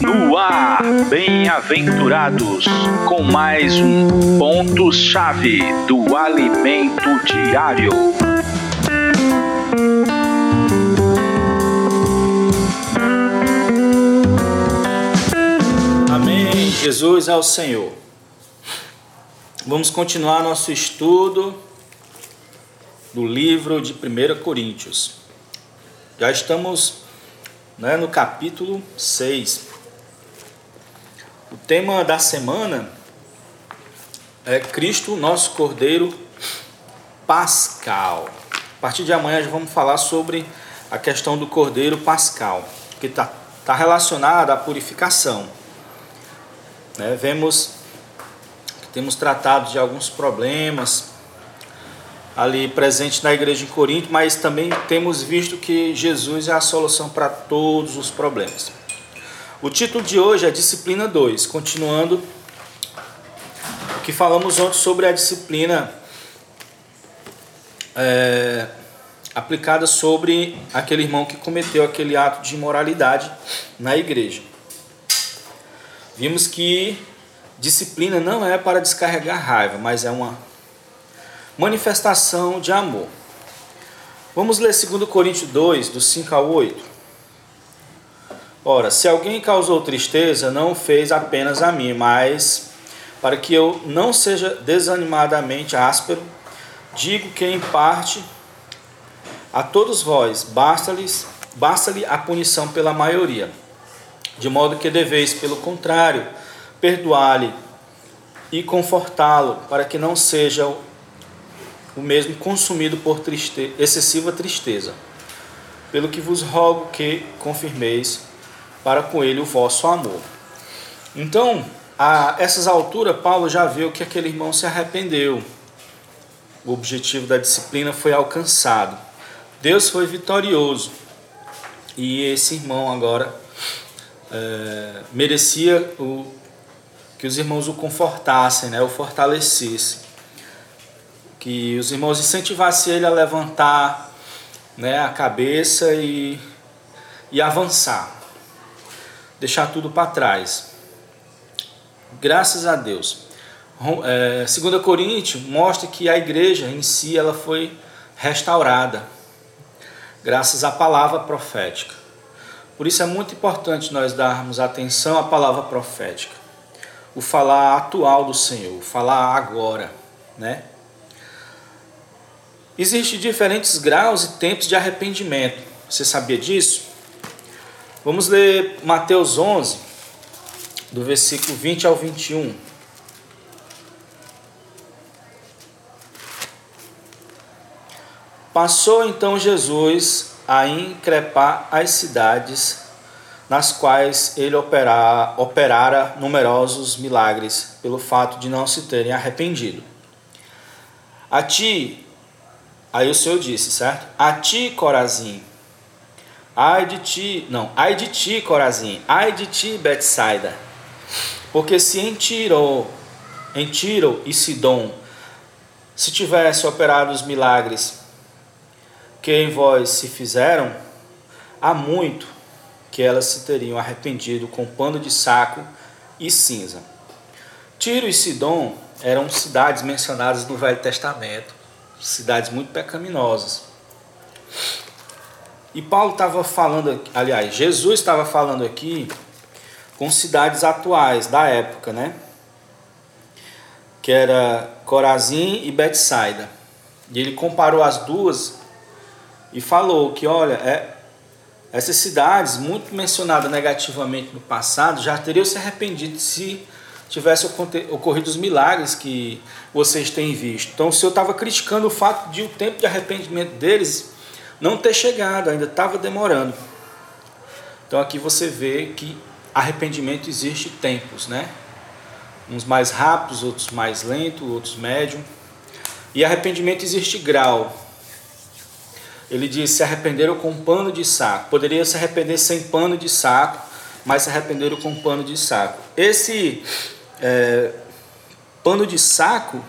No ar, bem-aventurados, com mais um ponto-chave do alimento diário. Amém. Jesus é o Senhor. Vamos continuar nosso estudo do livro de 1 Coríntios. Já estamos né, no capítulo 6. O tema da semana é Cristo, nosso Cordeiro Pascal. A partir de amanhã já vamos falar sobre a questão do Cordeiro Pascal, que está tá relacionada à purificação. Né, vemos que temos tratado de alguns problemas ali presente na igreja em Corinto, mas também temos visto que Jesus é a solução para todos os problemas. O título de hoje é Disciplina 2, continuando o que falamos ontem sobre a disciplina é, aplicada sobre aquele irmão que cometeu aquele ato de imoralidade na igreja. Vimos que disciplina não é para descarregar raiva, mas é uma manifestação de amor. Vamos ler 2 Coríntios 2, do 5 ao 8. Ora, se alguém causou tristeza, não fez apenas a mim, mas para que eu não seja desanimadamente áspero, digo que em parte a todos vós basta-lhe a punição pela maioria, de modo que deveis, pelo contrário, perdoar-lhe e confortá-lo, para que não seja o mesmo consumido por triste... excessiva tristeza. Pelo que vos rogo que confirmeis para com ele o vosso amor. Então, a essas alturas, Paulo já viu que aquele irmão se arrependeu. O objetivo da disciplina foi alcançado. Deus foi vitorioso. E esse irmão agora é, merecia o, que os irmãos o confortassem, né, o fortalecessem que os irmãos incentivassem ele a levantar né, a cabeça e, e avançar, deixar tudo para trás. Graças a Deus. É, 2 Coríntios mostra que a igreja em si ela foi restaurada, graças à palavra profética. Por isso é muito importante nós darmos atenção à palavra profética, o falar atual do Senhor, o falar agora, né? Existem diferentes graus e tempos de arrependimento. Você sabia disso? Vamos ler Mateus 11, do versículo 20 ao 21. Passou então Jesus a increpar as cidades nas quais ele operara, operara numerosos milagres, pelo fato de não se terem arrependido. A ti, Aí o Senhor disse, certo? A ti, Corazim. Ai de ti, não, ai de ti, Corazim. Ai de ti, Betsaida. Porque se em Tiro, em Tiro e Sidom, se tivesse operado os milagres que em vós se fizeram, há muito que elas se teriam arrependido com pano de saco e cinza. Tiro e Sidom eram cidades mencionadas no Velho Testamento cidades muito pecaminosas. E Paulo estava falando, aliás, Jesus estava falando aqui com cidades atuais da época, né? Que era Corazim e Betsaida. E ele comparou as duas e falou que, olha, é, essas cidades, muito mencionadas negativamente no passado, já teriam se arrependido se tivesse ocorrido os milagres que vocês têm visto. Então, o Senhor estava criticando o fato de o tempo de arrependimento deles não ter chegado, ainda estava demorando. Então, aqui você vê que arrependimento existe tempos, né? Uns mais rápidos, outros mais lentos, outros médium. E arrependimento existe grau. Ele diz: se arrependeram com pano de saco. Poderia se arrepender sem pano de saco, mas se arrependeram com pano de saco. Esse é, pano de saco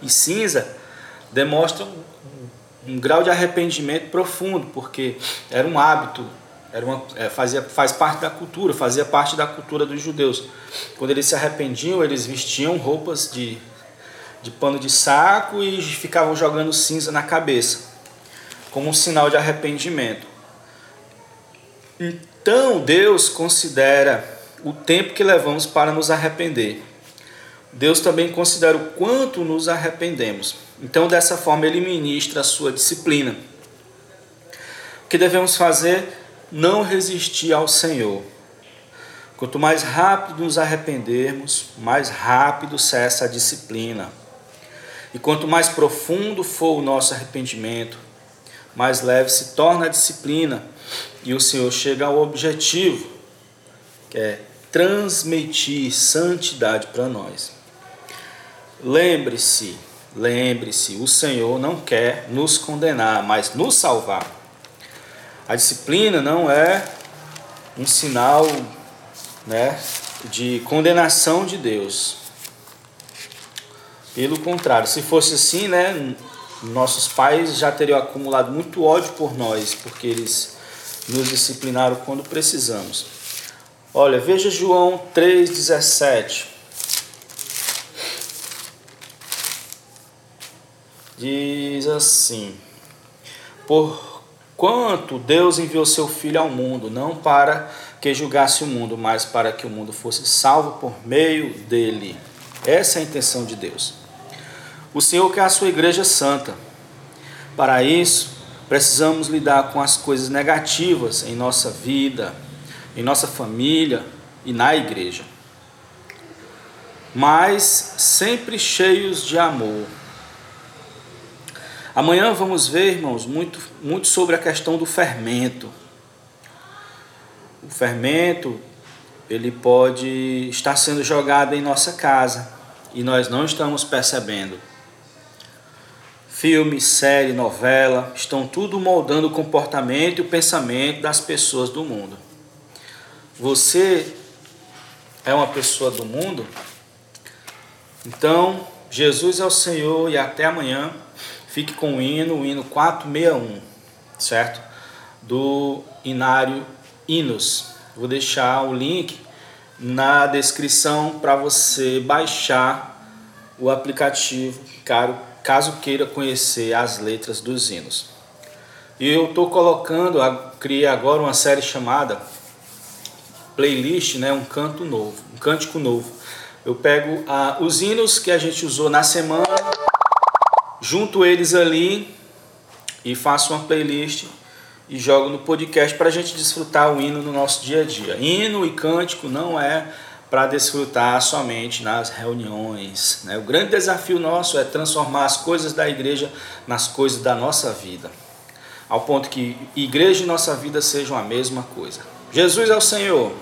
e cinza demonstram um, um grau de arrependimento profundo, porque era um hábito Era uma, é, fazia, faz parte da cultura, fazia parte da cultura dos judeus. Quando eles se arrependiam, eles vestiam roupas de, de pano de saco e ficavam jogando cinza na cabeça, como um sinal de arrependimento. Então Deus considera o tempo que levamos para nos arrepender. Deus também considera o quanto nos arrependemos. Então, dessa forma, Ele ministra a sua disciplina. O que devemos fazer? Não resistir ao Senhor. Quanto mais rápido nos arrependermos, mais rápido cessa a disciplina. E quanto mais profundo for o nosso arrependimento, mais leve se torna a disciplina e o Senhor chega ao objetivo, que é transmitir santidade para nós. Lembre-se, lembre-se, o Senhor não quer nos condenar, mas nos salvar. A disciplina não é um sinal né, de condenação de Deus. Pelo contrário, se fosse assim, né, nossos pais já teriam acumulado muito ódio por nós, porque eles nos disciplinaram quando precisamos. Olha, veja João 3,17. Diz assim: Por quanto Deus enviou seu Filho ao mundo, não para que julgasse o mundo, mas para que o mundo fosse salvo por meio dele. Essa é a intenção de Deus. O Senhor quer a sua igreja santa. Para isso, precisamos lidar com as coisas negativas em nossa vida, em nossa família e na igreja. Mas sempre cheios de amor. Amanhã vamos ver, irmãos, muito, muito sobre a questão do fermento. O fermento, ele pode estar sendo jogado em nossa casa e nós não estamos percebendo. Filme, série, novela, estão tudo moldando o comportamento e o pensamento das pessoas do mundo. Você é uma pessoa do mundo? Então, Jesus é o Senhor e até amanhã. Fique com o hino, o hino 461, certo? Do Inário Hinos. Vou deixar o link na descrição para você baixar o aplicativo caso queira conhecer as letras dos hinos. E eu estou colocando, criei agora uma série chamada playlist, né, um canto novo, um cântico novo. Eu pego ah, os hinos que a gente usou na semana, junto eles ali e faço uma playlist e jogo no podcast para a gente desfrutar o hino no nosso dia a dia. Hino e cântico não é para desfrutar somente nas reuniões. Né? O grande desafio nosso é transformar as coisas da igreja nas coisas da nossa vida, ao ponto que igreja e nossa vida sejam a mesma coisa. Jesus é o Senhor.